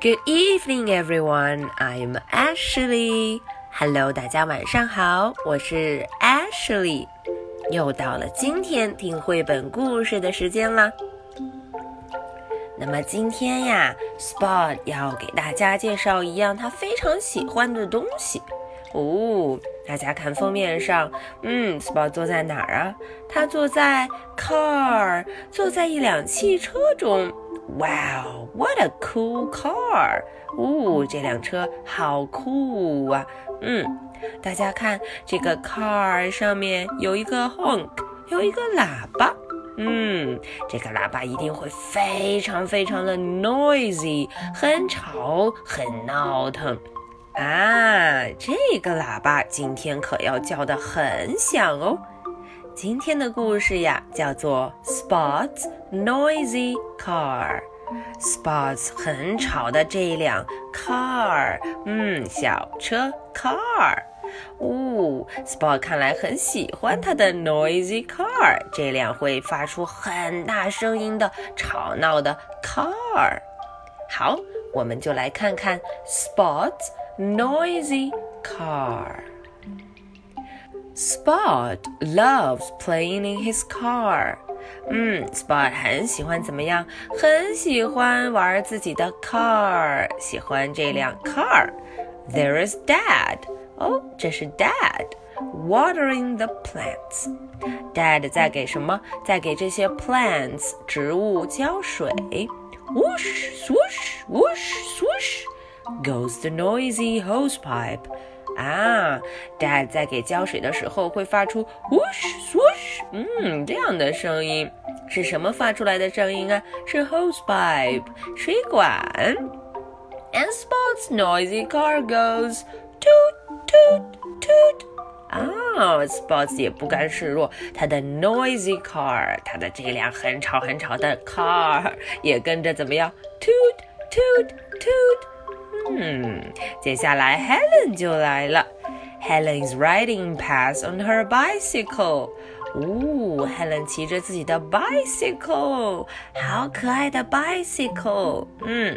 Good evening, everyone. I'm Ashley. Hello，大家晚上好，我是 Ashley。又到了今天听绘本故事的时间了。那么今天呀，Spot 要给大家介绍一样他非常喜欢的东西。哦，大家看封面上，嗯，Spot 坐在哪儿啊？他坐在 car，坐在一辆汽车中。Wow, what a cool car！哦，这辆车好酷啊！嗯，大家看这个 car 上面有一个 honk，有一个喇叭。嗯，这个喇叭一定会非常非常的 noisy，很吵，很闹腾啊！这个喇叭今天可要叫的很响哦。今天的故事呀，叫做 Spot's Noisy Car。Spot's 很吵的这辆 car，嗯，小车 car。哦，Spot 看来很喜欢他的 noisy car，这辆会发出很大声音的吵闹的 car。好，我们就来看看 Spot's noisy car。Spot loves playing in his car。 嗯，Spot 很喜欢怎么样？很喜欢玩自己的 car，喜欢这辆 car。There is Dad。哦，这是 Dad watering the plants。Dad 在给什么？在给这些 plants 植物浇水。Whoosh swoosh whoosh swoosh goes the noisy hosepipe。啊，Dad 在给浇水的时候会发出 whoosh swoosh，嗯，这样的声音是什么发出来的声音啊？是 hose pipe 水管。And Spot's noisy car goes toot toot toot。啊，Spots 也不甘示弱，他的 noisy car，他的这辆很吵很吵的 car 也跟着怎么样？toot toot toot。嗯，接下来 Helen 就来了。Helen is riding past on her bicycle。哦，Helen 骑着自己的 bicycle，好可爱的 bicycle。嗯，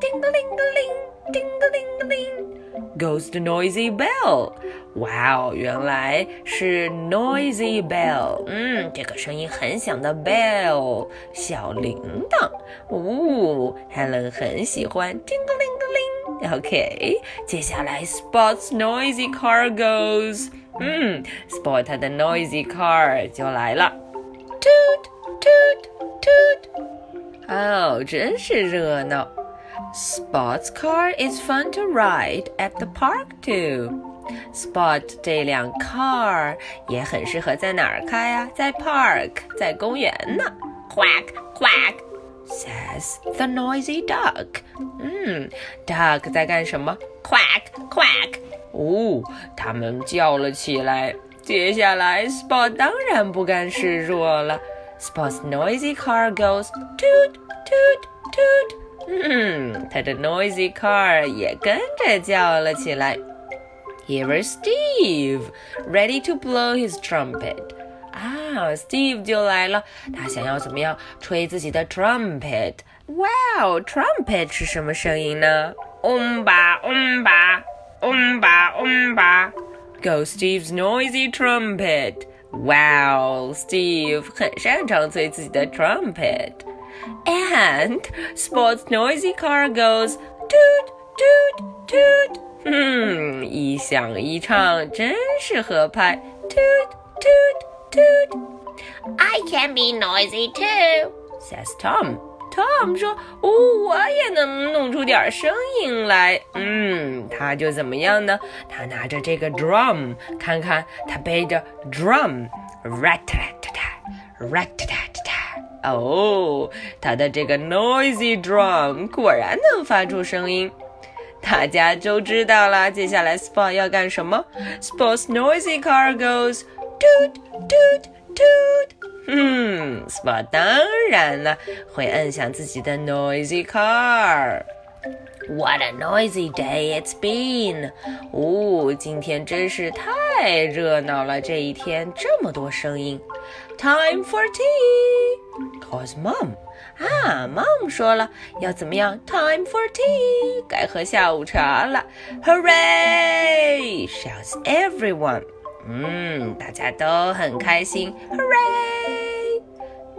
叮个铃个铃，叮个铃个铃。Goes the noisy bell！哇哦，原来是 noisy bell。嗯，这个声音很响的 bell，小铃铛。哦，Helen 很喜欢，叮个铃个铃。OK，接下来 Spot's noisy car goes。嗯，Spot 他的 noisy car 就来了，toot toot toot。哦，真是热闹。Spot's car is fun to ride at the park too。Spot 这辆 car 也很适合在哪儿开啊？在 park，在公园呢。Quack quack。says the noisy duck。嗯，duck 在干什么？Quack quack。 哦，他们叫了起来。接下来，Spot 当然不甘示弱了。Spot's noisy car goes toot toot toot。嗯，他的 noisy car 也跟着叫了起来。Here is Steve, ready to blow his trumpet. 啊，Steve 就来了，他想要怎么样吹自己的 trumpet？哇哦，trumpet 是什么声音呢？嗡吧嗡吧 嗡吧嗡吧，Go Steve's noisy trumpet！哇哦，Steve 很擅长吹自己的 trumpet。And Spot's noisy car goes toot toot toot。嗯，一响一唱，真是合拍，toot toot。toot. I can be noisy too, says Tom. Tom 说：“哦，我也能弄出点声音来。”嗯，他就怎么样呢？他拿着这个 drum，看看他背着 drum，rat tat tat，rat tat tat。哦，他的这个 noisy drum 果然能发出声音。大家都知道了，接下来 Spot 要干什么？Spot's noisy car goes。toot toot toot，，Spot 当然了会摁响自己的 noisy car。What a noisy day it's been！哦，今天真是太热闹了，这一天这么多声音。Time for tea，calls mom。啊，mom 说了要怎么样？Time for tea，该喝下午茶了。Hooray！shouts everyone。嗯，大家都很开心。Hooray！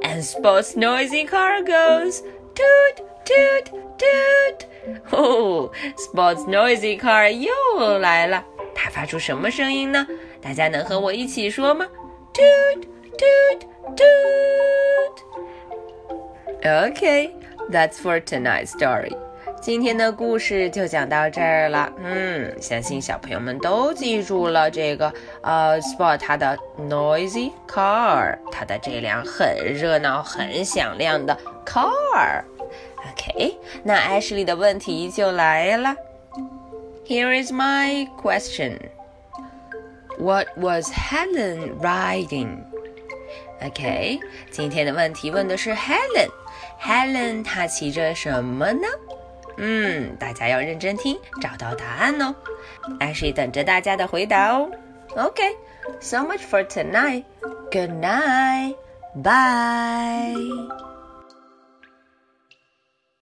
Hooray！And Spot's noisy car goes toot toot toot。哦，Spot's noisy car 又来了，它发出什么声音呢？大家能和我一起说吗？Toot toot toot。Okay, that's for tonight's story. 今天的故事就讲到这儿了。嗯，相信小朋友们都记住了这个呃，sport 它的 noisy car，它的这辆很热闹、很响亮的 car。OK，那 Ashley 的问题就来了。Here is my question. What was Helen riding? OK，今天的问题问的是 Helen。Helen 她骑着什么呢？嗯，大家要认真听，找到答案哦。艾希等着大家的回答哦。OK，so much for tonight. Good night. Bye.